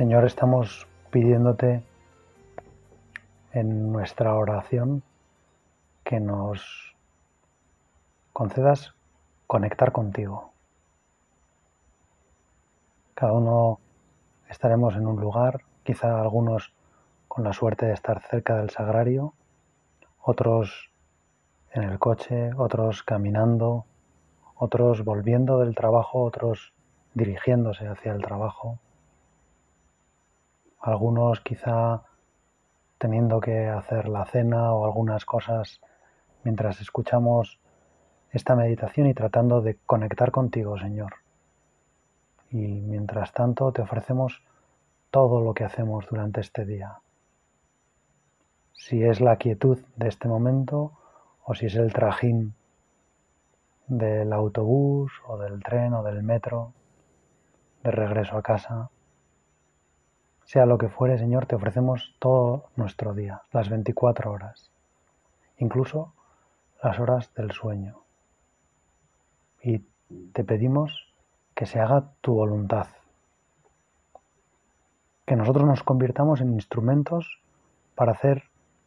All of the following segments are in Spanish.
Señor, estamos pidiéndote en nuestra oración que nos concedas conectar contigo. Cada uno estaremos en un lugar, quizá algunos con la suerte de estar cerca del sagrario, otros en el coche, otros caminando, otros volviendo del trabajo, otros dirigiéndose hacia el trabajo algunos quizá teniendo que hacer la cena o algunas cosas mientras escuchamos esta meditación y tratando de conectar contigo, Señor. Y mientras tanto te ofrecemos todo lo que hacemos durante este día. Si es la quietud de este momento o si es el trajín del autobús o del tren o del metro de regreso a casa. Sea lo que fuere, Señor, te ofrecemos todo nuestro día, las 24 horas, incluso las horas del sueño. Y te pedimos que se haga tu voluntad, que nosotros nos convirtamos en instrumentos para hacer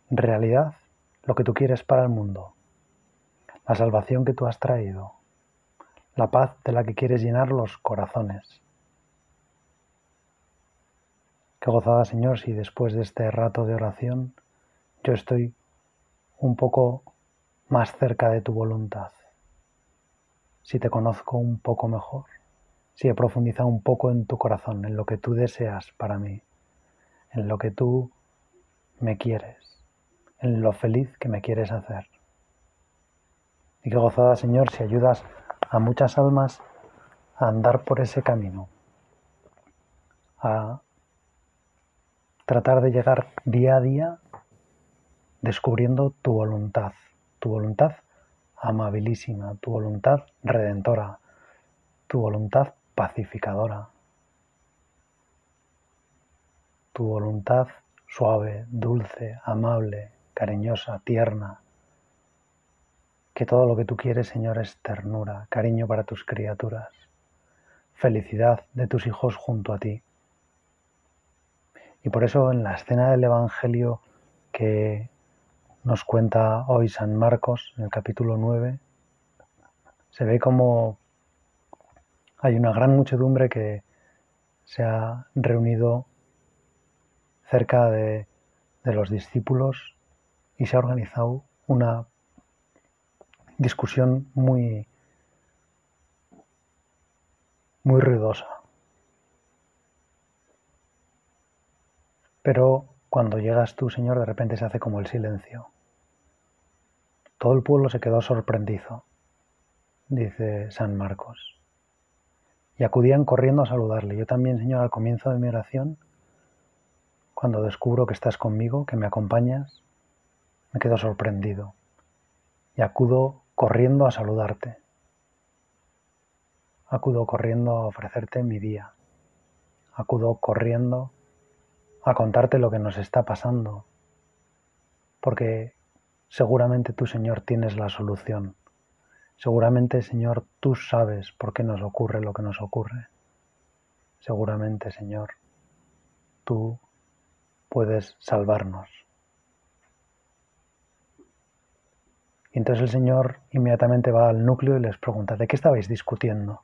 realidad lo que tú quieres para el mundo, la salvación que tú has traído, la paz de la que quieres llenar los corazones Qué gozada, Señor, si después de este rato de oración yo estoy un poco más cerca de tu voluntad, si te conozco un poco mejor, si he profundizado un poco en tu corazón, en lo que tú deseas para mí, en lo que tú me quieres, en lo feliz que me quieres hacer. Y qué gozada, Señor, si ayudas a muchas almas a andar por ese camino, a tratar de llegar día a día descubriendo tu voluntad, tu voluntad amabilísima, tu voluntad redentora, tu voluntad pacificadora, tu voluntad suave, dulce, amable, cariñosa, tierna. Que todo lo que tú quieres, Señor, es ternura, cariño para tus criaturas, felicidad de tus hijos junto a ti. Y por eso en la escena del Evangelio que nos cuenta hoy San Marcos, en el capítulo 9, se ve como hay una gran muchedumbre que se ha reunido cerca de, de los discípulos y se ha organizado una discusión muy, muy ruidosa. Pero cuando llegas tú, Señor, de repente se hace como el silencio. Todo el pueblo se quedó sorprendido, dice San Marcos. Y acudían corriendo a saludarle. Yo también, Señor, al comienzo de mi oración, cuando descubro que estás conmigo, que me acompañas, me quedo sorprendido. Y acudo corriendo a saludarte. Acudo corriendo a ofrecerte mi día. Acudo corriendo a contarte lo que nos está pasando, porque seguramente tú, Señor, tienes la solución. Seguramente, Señor, tú sabes por qué nos ocurre lo que nos ocurre. Seguramente, Señor, tú puedes salvarnos. Y entonces el Señor inmediatamente va al núcleo y les pregunta, ¿de qué estabais discutiendo?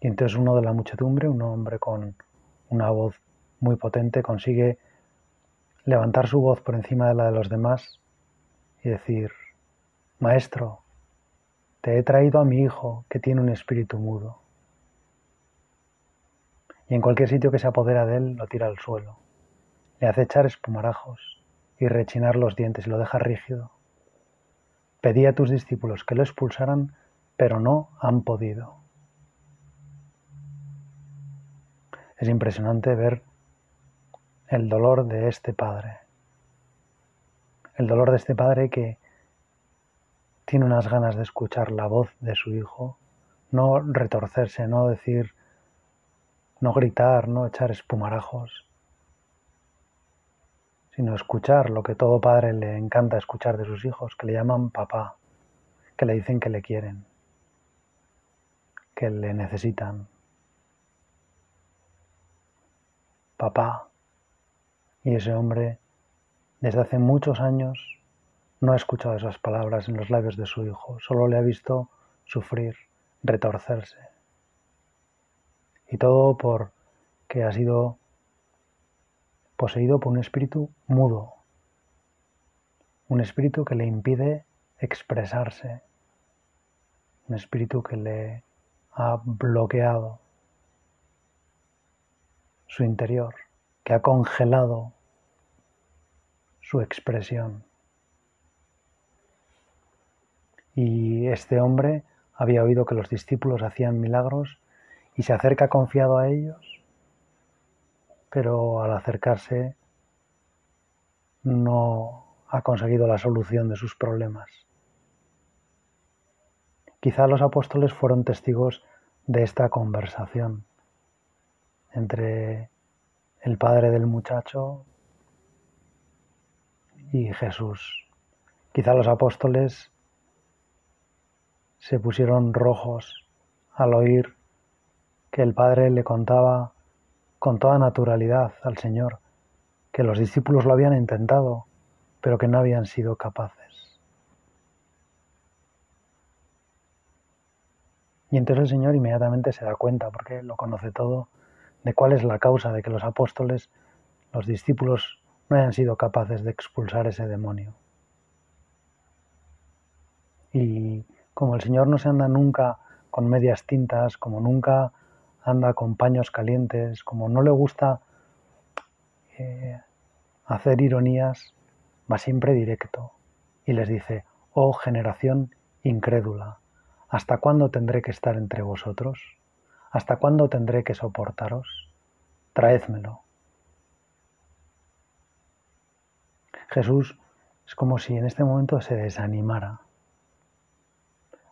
Y entonces uno de la muchedumbre, un hombre con una voz muy potente, consigue levantar su voz por encima de la de los demás y decir, Maestro, te he traído a mi hijo que tiene un espíritu mudo. Y en cualquier sitio que se apodera de él lo tira al suelo, le hace echar espumarajos y rechinar los dientes y lo deja rígido. Pedí a tus discípulos que lo expulsaran, pero no han podido. Es impresionante ver el dolor de este padre. El dolor de este padre que tiene unas ganas de escuchar la voz de su hijo, no retorcerse, no decir, no gritar, no echar espumarajos, sino escuchar lo que todo padre le encanta escuchar de sus hijos, que le llaman papá, que le dicen que le quieren, que le necesitan. Papá. Y ese hombre, desde hace muchos años, no ha escuchado esas palabras en los labios de su hijo, solo le ha visto sufrir, retorcerse. Y todo por que ha sido poseído por un espíritu mudo, un espíritu que le impide expresarse, un espíritu que le ha bloqueado su interior, que ha congelado su expresión. Y este hombre había oído que los discípulos hacían milagros y se acerca confiado a ellos pero al acercarse no ha conseguido la solución de sus problemas. Quizá los apóstoles fueron testigos de esta conversación entre el padre del muchacho y Jesús. Quizá los apóstoles se pusieron rojos al oír que el padre le contaba con toda naturalidad al Señor, que los discípulos lo habían intentado, pero que no habían sido capaces. Y entonces el Señor inmediatamente se da cuenta, porque lo conoce todo, de cuál es la causa de que los apóstoles, los discípulos, no hayan sido capaces de expulsar ese demonio. Y como el Señor no se anda nunca con medias tintas, como nunca anda con paños calientes, como no le gusta eh, hacer ironías, va siempre directo y les dice, oh generación incrédula, ¿hasta cuándo tendré que estar entre vosotros? ¿Hasta cuándo tendré que soportaros? Traédmelo. Jesús es como si en este momento se desanimara,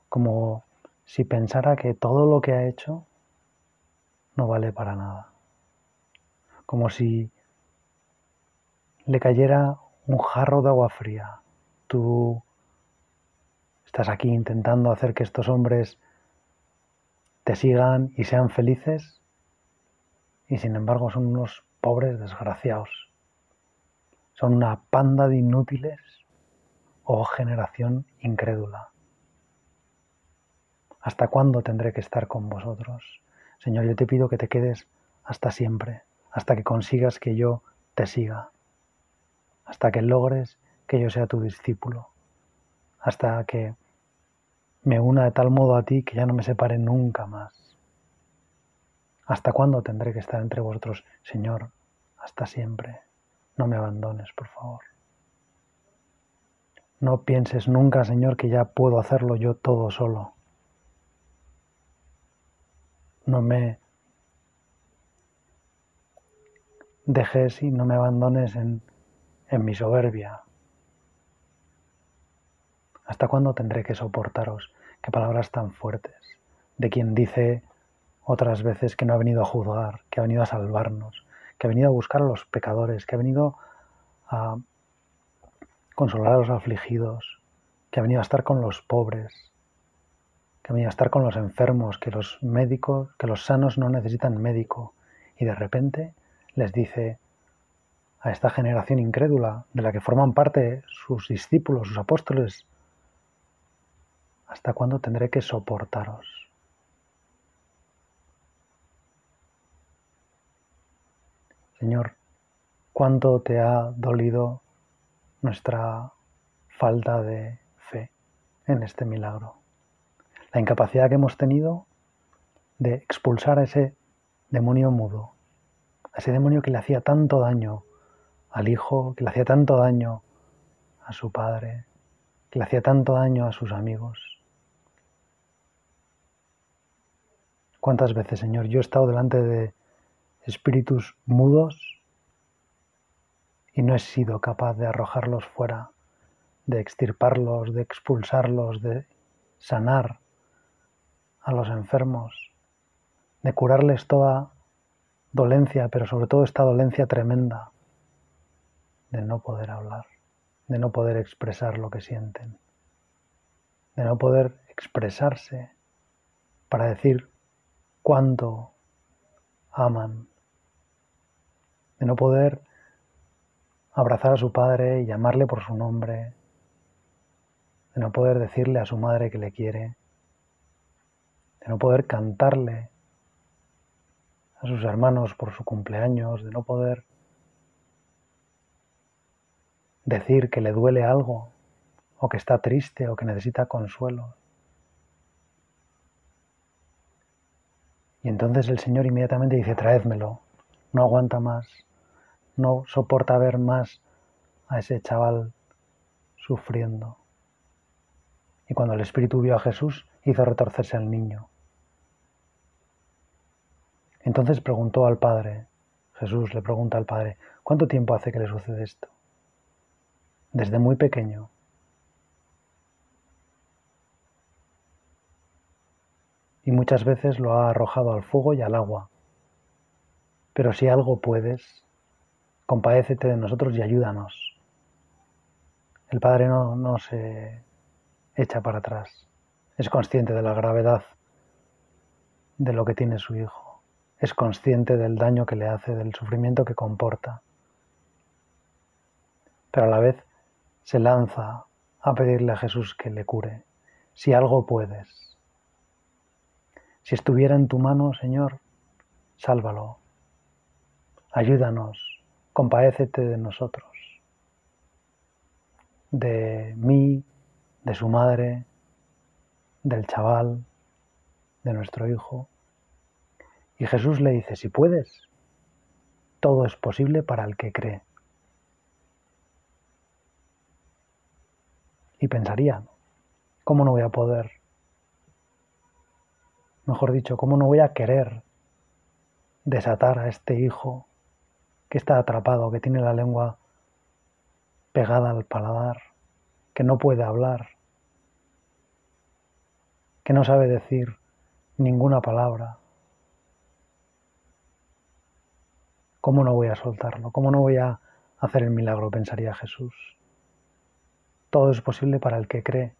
como si pensara que todo lo que ha hecho no vale para nada. Como si le cayera un jarro de agua fría. Tú estás aquí intentando hacer que estos hombres te sigan y sean felices y sin embargo son unos pobres desgraciados. Son una panda de inútiles o generación incrédula. ¿Hasta cuándo tendré que estar con vosotros? Señor, yo te pido que te quedes hasta siempre, hasta que consigas que yo te siga, hasta que logres que yo sea tu discípulo, hasta que me una de tal modo a ti que ya no me separe nunca más. ¿Hasta cuándo tendré que estar entre vosotros, Señor? Hasta siempre. No me abandones, por favor. No pienses nunca, Señor, que ya puedo hacerlo yo todo solo no me dejes y no me abandones en, en mi soberbia. ¿Hasta cuándo tendré que soportaros? Qué palabras tan fuertes. De quien dice otras veces que no ha venido a juzgar, que ha venido a salvarnos, que ha venido a buscar a los pecadores, que ha venido a consolar a los afligidos, que ha venido a estar con los pobres, que venía a estar con los enfermos, que los médicos, que los sanos no necesitan médico. Y de repente les dice a esta generación incrédula, de la que forman parte sus discípulos, sus apóstoles, ¿hasta cuándo tendré que soportaros? Señor, ¿cuánto te ha dolido nuestra falta de fe en este milagro? la incapacidad que hemos tenido de expulsar a ese demonio mudo, a ese demonio que le hacía tanto daño al hijo, que le hacía tanto daño a su padre, que le hacía tanto daño a sus amigos. ¿Cuántas veces, Señor, yo he estado delante de espíritus mudos y no he sido capaz de arrojarlos fuera, de extirparlos, de expulsarlos, de sanar a los enfermos, de curarles toda dolencia, pero sobre todo esta dolencia tremenda de no poder hablar, de no poder expresar lo que sienten, de no poder expresarse para decir cuánto aman, de no poder abrazar a su padre y llamarle por su nombre, de no poder decirle a su madre que le quiere, de no poder cantarle a sus hermanos por su cumpleaños, de no poder decir que le duele algo, o que está triste, o que necesita consuelo. Y entonces el Señor inmediatamente dice, traédmelo, no aguanta más, no soporta ver más a ese chaval sufriendo. Y cuando el Espíritu vio a Jesús, hizo retorcerse al niño. Entonces preguntó al Padre, Jesús le pregunta al Padre, ¿cuánto tiempo hace que le sucede esto? Desde muy pequeño. Y muchas veces lo ha arrojado al fuego y al agua. Pero si algo puedes, compadécete de nosotros y ayúdanos. El Padre no, no se echa para atrás. Es consciente de la gravedad de lo que tiene su Hijo. Es consciente del daño que le hace, del sufrimiento que comporta. Pero a la vez se lanza a pedirle a Jesús que le cure. Si algo puedes. Si estuviera en tu mano, Señor, sálvalo. Ayúdanos compadécete de nosotros, de mí, de su madre, del chaval, de nuestro hijo. Y Jesús le dice, si puedes, todo es posible para el que cree. Y pensaría, ¿cómo no voy a poder? Mejor dicho, ¿cómo no voy a querer desatar a este hijo que está atrapado, que tiene la lengua pegada al paladar, que no puede hablar, que no sabe decir ninguna palabra. ¿Cómo no voy a soltarlo? ¿Cómo no voy a hacer el milagro? pensaría Jesús. Todo es posible para el que cree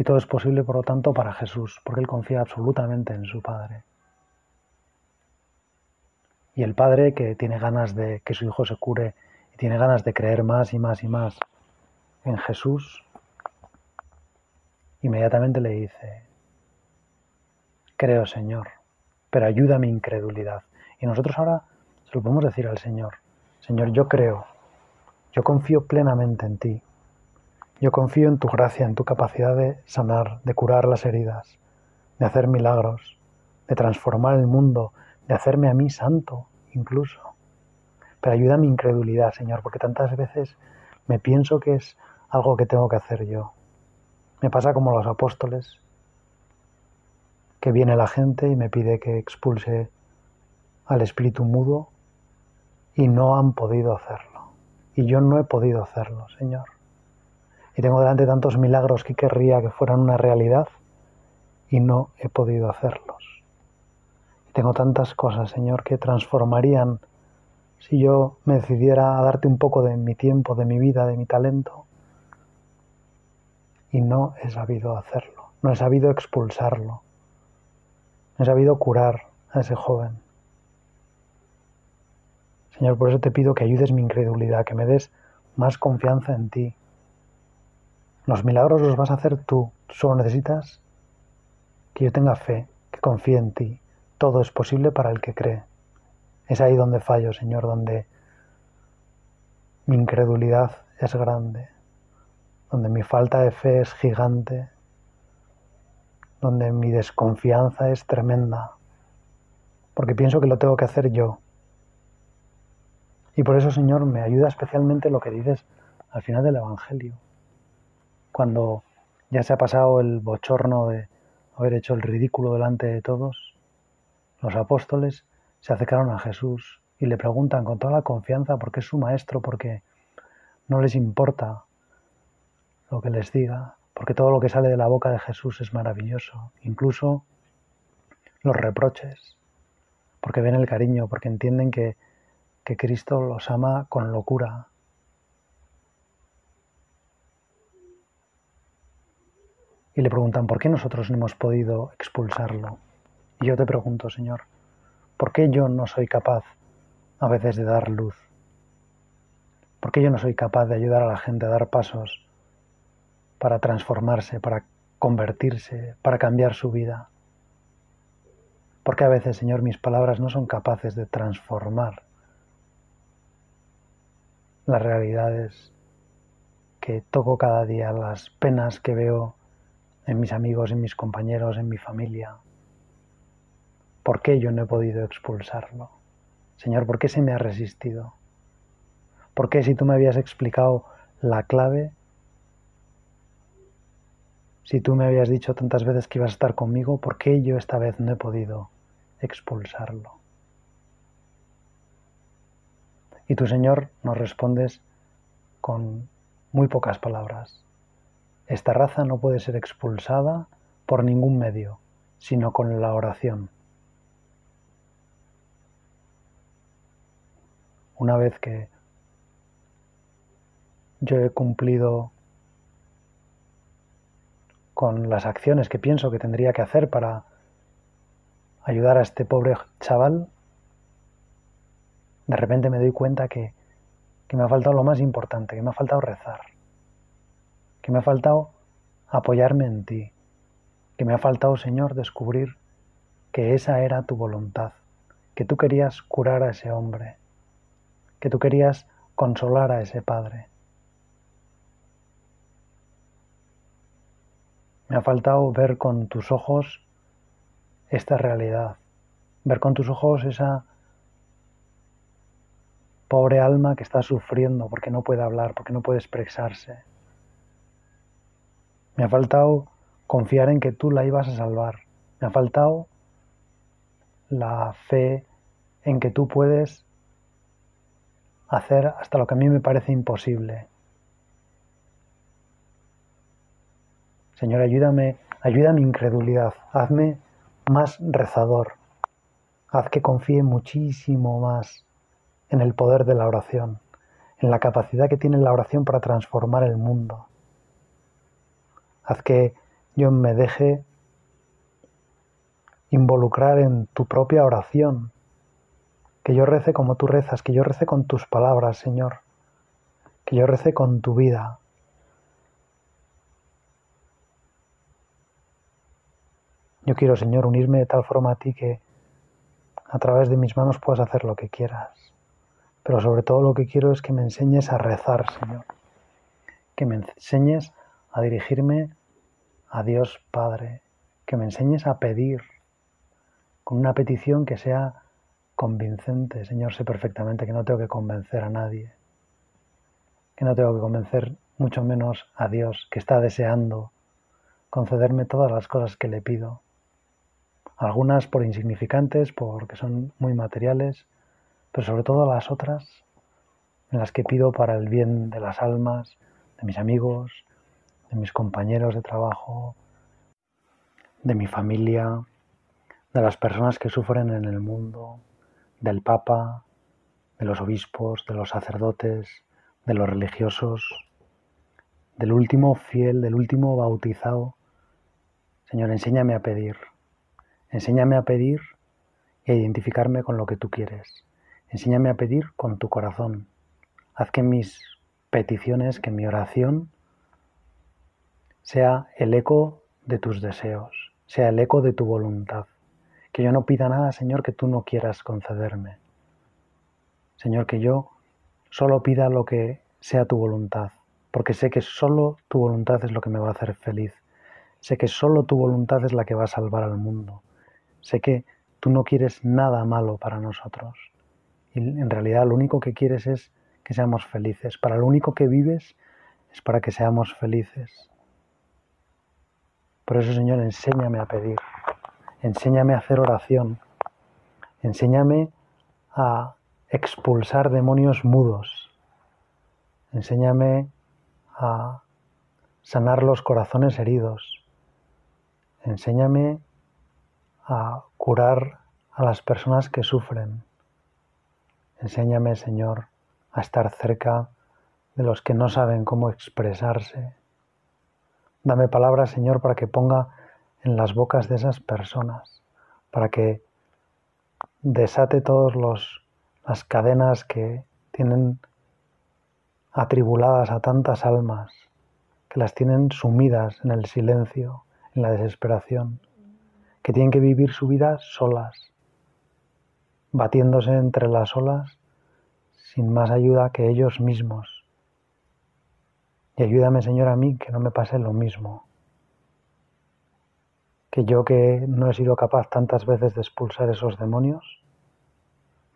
y todo es posible, por lo tanto, para Jesús, porque Él confía absolutamente en su Padre. Y el padre que tiene ganas de que su hijo se cure y tiene ganas de creer más y más y más en Jesús, inmediatamente le dice, creo Señor, pero ayuda mi incredulidad. Y nosotros ahora se lo podemos decir al Señor, Señor, yo creo, yo confío plenamente en ti, yo confío en tu gracia, en tu capacidad de sanar, de curar las heridas, de hacer milagros, de transformar el mundo, de hacerme a mí santo incluso. Pero ayuda a mi incredulidad, Señor, porque tantas veces me pienso que es algo que tengo que hacer yo. Me pasa como los apóstoles, que viene la gente y me pide que expulse al espíritu mudo y no han podido hacerlo. Y yo no he podido hacerlo, Señor. Y tengo delante tantos milagros que querría que fueran una realidad y no he podido hacerlos. Tengo tantas cosas, Señor, que transformarían si yo me decidiera a darte un poco de mi tiempo, de mi vida, de mi talento. Y no he sabido hacerlo, no he sabido expulsarlo, no he sabido curar a ese joven. Señor, por eso te pido que ayudes mi incredulidad, que me des más confianza en ti. Los milagros los vas a hacer tú, solo necesitas que yo tenga fe, que confíe en ti, todo es posible para el que cree. Es ahí donde fallo, Señor, donde mi incredulidad es grande, donde mi falta de fe es gigante, donde mi desconfianza es tremenda, porque pienso que lo tengo que hacer yo. Y por eso, Señor, me ayuda especialmente lo que dices al final del Evangelio. Cuando ya se ha pasado el bochorno de haber hecho el ridículo delante de todos, los apóstoles se acercaron a Jesús y le preguntan con toda la confianza por qué es su maestro, porque no les importa lo que les diga, porque todo lo que sale de la boca de Jesús es maravilloso, incluso los reproches, porque ven el cariño, porque entienden que, que Cristo los ama con locura. Y le preguntan, ¿por qué nosotros no hemos podido expulsarlo? Y yo te pregunto, Señor, ¿por qué yo no soy capaz a veces de dar luz? ¿Por qué yo no soy capaz de ayudar a la gente a dar pasos para transformarse, para convertirse, para cambiar su vida. Porque a veces, Señor, mis palabras no son capaces de transformar las realidades que toco cada día, las penas que veo en mis amigos, en mis compañeros, en mi familia. ¿Por qué yo no he podido expulsarlo? Señor, ¿por qué se me ha resistido? ¿Por qué si tú me habías explicado la clave, si tú me habías dicho tantas veces que ibas a estar conmigo, ¿por qué yo esta vez no he podido expulsarlo? Y tu Señor nos respondes con muy pocas palabras. Esta raza no puede ser expulsada por ningún medio, sino con la oración. Una vez que yo he cumplido con las acciones que pienso que tendría que hacer para ayudar a este pobre chaval, de repente me doy cuenta que, me ha faltado lo más importante, que me ha faltado rezar, que me ha faltado apoyarme en ti, que me ha faltado, Señor, descubrir que esa era tu voluntad, que tú querías curar a ese hombre, que tú querías consolar a ese padre. Me ha faltado ver con tus ojos esta realidad, ver con tus ojos esa pobre alma que está sufriendo porque no puede hablar, porque no puede expresarse. Me ha faltado confiar en que tú la ibas a salvar. Me ha faltado la fe en que tú puedes hacer hasta lo que a mí me parece imposible. Señor, ayúdame, ayuda mi incredulidad, hazme más rezador, haz que confíe muchísimo más en el poder de la oración, en la capacidad que tiene la oración para transformar el mundo. Haz que yo me deje involucrar en tu propia oración, que yo rece como tú rezas, que yo rece con tus palabras, Señor, que yo rece con tu vida, Yo quiero, Señor, unirme de tal forma a ti que a través de mis manos puedas hacer lo que quieras. Pero sobre todo lo que quiero es que me enseñes a rezar, Señor. Que me enseñes a dirigirme a Dios Padre. Que me enseñes a pedir con una petición que sea convincente. Señor, sé perfectamente que no tengo que convencer a nadie. Que no tengo que convencer mucho menos a Dios, que está deseando concederme todas las cosas que le pido algunas por insignificantes, porque son muy materiales, pero sobre todo las otras en las que pido para el bien de las almas, de mis amigos, de mis compañeros de trabajo, de mi familia, de las personas que sufren en el mundo, del Papa, de los obispos, de los sacerdotes, de los religiosos, del último fiel, del último bautizado. Señor, enséñame a pedir, Enséñame a pedir y a identificarme con lo que tú quieres. Enséñame a pedir con tu corazón. Haz que mis peticiones, que mi oración sea el eco de tus deseos, sea el eco de tu voluntad. Que yo no pida nada, Señor, que tú no quieras concederme. Señor, que yo solo pida lo que sea tu voluntad, porque sé que solo tu voluntad es lo que me va a hacer feliz. Sé que solo tu voluntad es la que va a salvar al mundo. Sé que tú no quieres nada malo para nosotros. Y en realidad lo único que quieres es que seamos felices. Para lo único que vives es para que seamos felices. Por eso, Señor, enséñame a pedir, enséñame a hacer oración, enséñame a expulsar demonios mudos, enséñame a sanar los corazones heridos, enséñame a curar a las personas que sufren, enséñame, Señor, a estar cerca de los que no saben cómo expresarse. Dame palabras, Señor, para que ponga en las bocas de esas personas, para que desate todas las cadenas que tienen atribuladas a tantas almas, que las tienen sumidas en el silencio, en la desesperación, que tienen que vivir su vida solas, batiéndose entre las olas sin más ayuda que ellos mismos. Y ayúdame, Señor, a mí que no me pase lo mismo. Que yo que no he sido capaz tantas veces de expulsar esos demonios,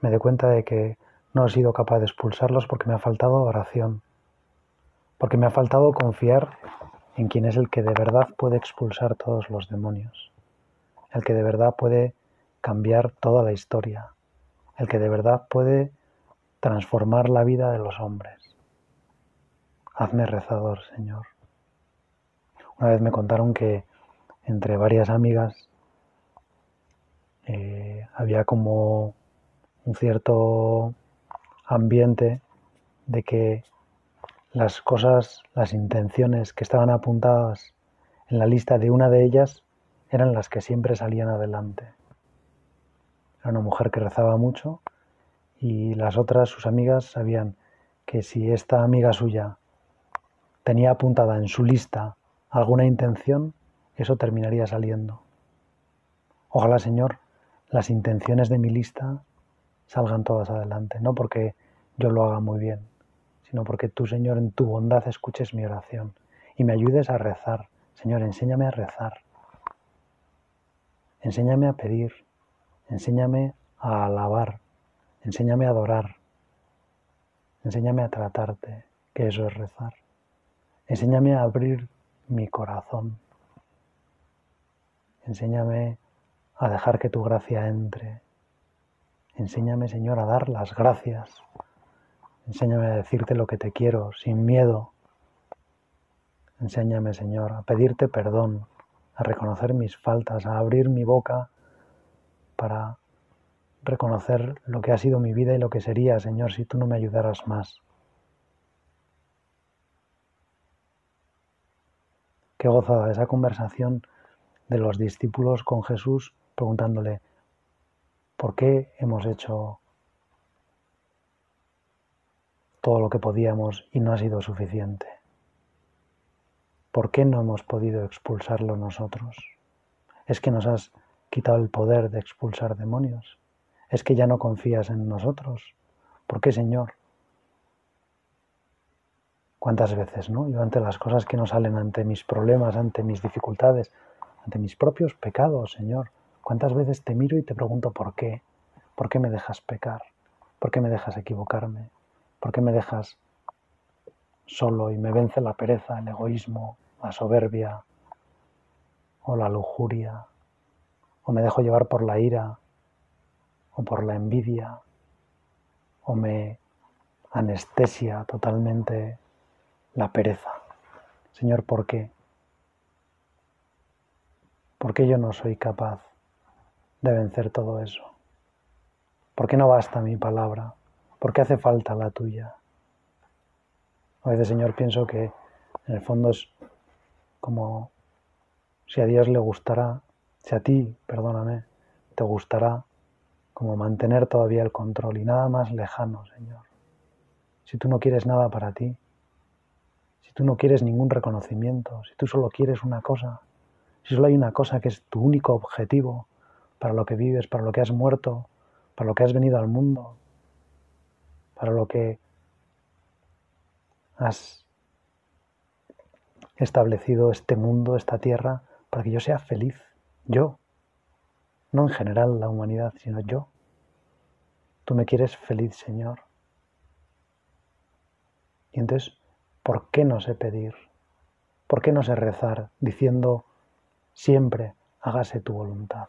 me dé cuenta de que no he sido capaz de expulsarlos porque me ha faltado oración, porque me ha faltado confiar en quien es el que de verdad puede expulsar todos los demonios, el que de verdad puede cambiar toda la historia, el que de verdad puede transformar la vida de los hombres. Hazme rezador, Señor. Una vez me contaron que entre varias amigas eh, había como un cierto ambiente de que las cosas, las intenciones que estaban apuntadas en la lista de una de ellas eran las que siempre salían adelante. Era una mujer que rezaba mucho y las otras, sus amigas, sabían que si esta amiga suya tenía apuntada en su lista alguna intención, eso terminaría saliendo. Ojalá, Señor, las intenciones de mi lista salgan todas adelante, no porque yo lo haga muy bien, sino porque tú, Señor, en tu bondad escuches mi oración y me ayudes a rezar. Señor, enséñame a rezar. Enséñame a pedir. Enséñame a alabar. Enséñame a adorar. Enséñame a tratarte, que eso es rezar. Enséñame a abrir mi corazón. Enséñame a dejar que tu gracia entre. Enséñame, Señor, a dar las gracias. Enséñame a decirte lo que te quiero, sin miedo. Enséñame, Señor, a pedirte perdón, a reconocer mis faltas, a abrir mi boca para reconocer lo que ha sido mi vida y lo que sería, Señor, si tú no me ayudaras más. Qué gozada esa conversación de los discípulos con Jesús preguntándole, ¿por qué hemos hecho todo lo que podíamos y no ha sido suficiente? ¿Por qué no hemos podido expulsarlo nosotros? ¿Es que nos has quitado el poder de expulsar demonios? es que ya no confías en nosotros. ¿Por qué, Señor? ¿Cuántas veces, no? Yo ante las cosas que no salen, ante mis problemas, ante mis dificultades, ante mis propios pecados, Señor, ¿cuántas veces te miro y te pregunto por qué? ¿Por qué me dejas pecar? ¿Por qué me dejas equivocarme? ¿Por qué me dejas solo y me vence la pereza, el egoísmo, la soberbia o la lujuria? ¿O me dejo llevar por la ira o por la envidia o me anestesia totalmente la pereza. Señor, ¿por qué? ¿Por qué yo no soy capaz de vencer todo eso? ¿Por qué no basta mi palabra? ¿Por qué hace falta la tuya? A veces, Señor, pienso que en el fondo es como si a Dios le gustará, si a ti, perdóname, te gustará como mantener todavía el control y nada más lejano, Señor. Si tú no quieres nada para ti, tú no quieres ningún reconocimiento, si tú solo quieres una cosa, si solo hay una cosa que es tu único objetivo para lo que vives, para lo que has muerto, para lo que has venido al mundo, para lo que has establecido este mundo, esta tierra, para que yo sea feliz, yo, no en general la humanidad, sino yo. Tú me quieres feliz, Señor. Y entonces, ¿por qué no sé pedir? ¿Por qué no sé rezar diciendo siempre hágase tu voluntad.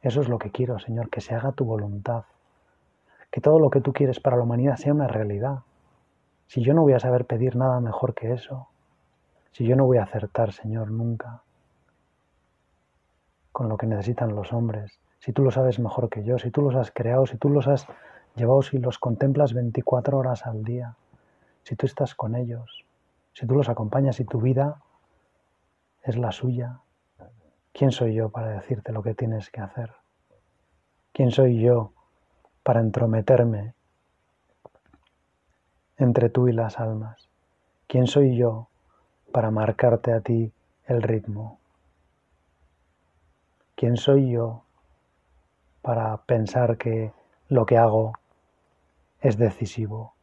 Eso es lo que quiero, Señor, que se haga tu voluntad. Que todo lo que tú quieres para la humanidad sea una realidad. Si yo no voy a saber pedir nada mejor que eso, si yo no voy a acertar, Señor, nunca con lo que necesitan los hombres, si tú lo sabes mejor que yo, si tú los has creado, si tú los has llevado, si los contemplas 24 horas al día, si tú estás con ellos, si tú los acompañas y tu vida es la suya, ¿quién soy yo para decirte lo que tienes que hacer? ¿Quién soy yo para entrometerme entre tú y las almas? ¿Quién soy yo para marcarte a ti el ritmo? ¿Quién soy yo para pensar que lo que hago es decisivo?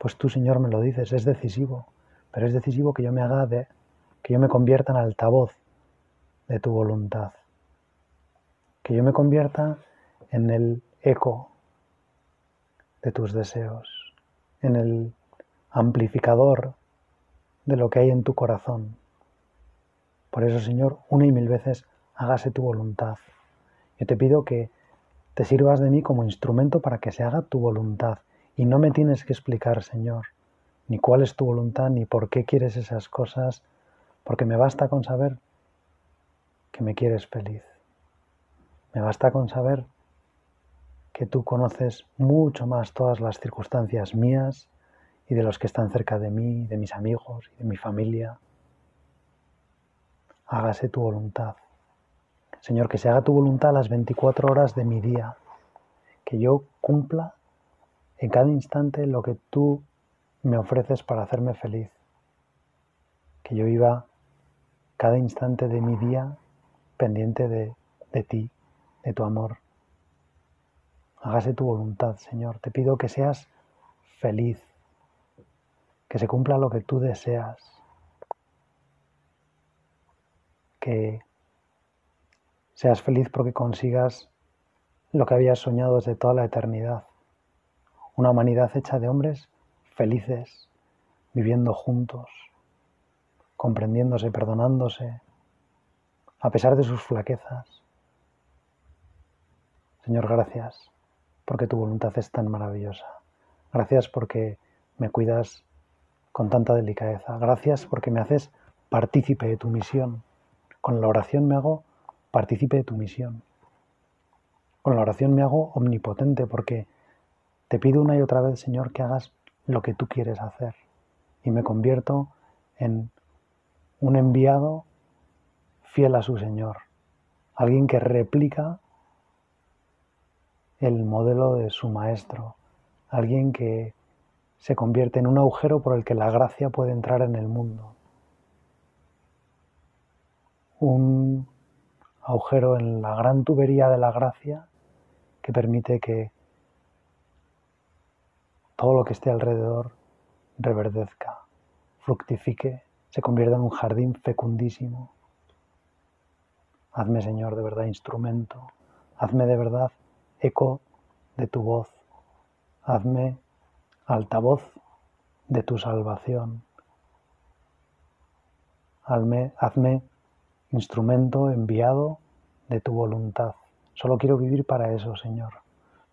Pues tú, Señor, me lo dices, es decisivo, pero es decisivo que yo me haga de, que yo me convierta en altavoz de tu voluntad, que yo me convierta en el eco de tus deseos, en el amplificador de lo que hay en tu corazón. Por eso, Señor, una y mil veces hágase tu voluntad. Yo te pido que te sirvas de mí como instrumento para que se haga tu voluntad. Y no me tienes que explicar, Señor, ni cuál es tu voluntad, ni por qué quieres esas cosas, porque me basta con saber que me quieres feliz. Me basta con saber que tú conoces mucho más todas las circunstancias mías y de los que están cerca de mí, de mis amigos y de mi familia. Hágase tu voluntad. Señor, que se haga tu voluntad a las 24 horas de mi día, que yo cumpla en cada instante lo que tú me ofreces para hacerme feliz, que yo viva cada instante de mi día pendiente de, de ti, de tu amor. Hágase tu voluntad, Señor. Te pido que seas feliz, que se cumpla lo que tú deseas, que Seas feliz porque consigas lo que habías soñado desde toda la eternidad. Una humanidad hecha de hombres felices, viviendo juntos, comprendiéndose, perdonándose, a pesar de sus flaquezas. Señor, gracias porque tu voluntad es tan maravillosa. Gracias porque me cuidas con tanta delicadeza. Gracias porque me haces partícipe de tu misión. Con la oración me hago participe de tu misión. Con la oración me hago omnipotente porque te pido una y otra vez, Señor, que hagas lo que tú quieres hacer. Y me convierto en un enviado fiel a su Señor, alguien que replica el modelo de su Maestro, alguien que se convierte en un agujero por el que la gracia puede entrar en el mundo, un agujero en la gran tubería de la gracia que permite que todo lo que esté alrededor reverdezca, fructifique, se convierta en un jardín fecundísimo. Hazme, Señor, de verdad instrumento, hazme de verdad eco de tu voz, hazme altavoz de tu salvación, hazme, instrumento enviado de tu voluntad. Solo quiero vivir para eso, Señor.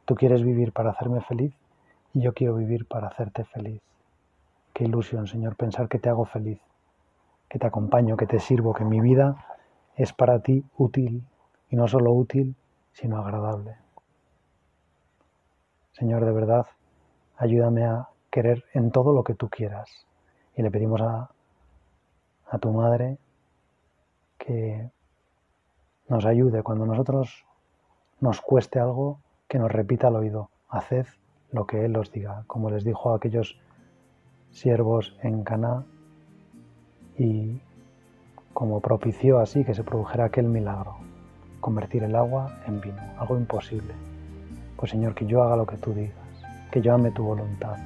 Tú quieres vivir para hacerme feliz yo quiero vivir para hacerte feliz. Qué ilusión, Señor, pensar que te hago feliz, que te acompaño, que te sirvo, que mi vida es para ti útil y no solo útil, sino agradable. Señor, de verdad, ayúdame a querer en todo lo que tú quieras. Y le pedimos a, a tu madre que nos ayude cuando nosotros nos cueste algo, que nos repita al oído, haced lo que Él os diga, como les dijo a aquellos siervos en Caná y como propició así que se produjera aquel milagro, convertir el agua en vino, algo imposible. Pues Señor, que yo haga lo que tú digas, que yo ame tu voluntad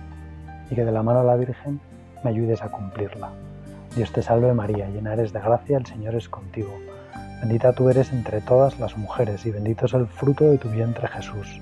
y que de la mano de la Virgen me ayudes a cumplirla. Dios te salve María, llena eres de gracia, el Señor es contigo. Bendita tú eres entre todas las mujeres y bendito es el fruto de tu vientre Jesús.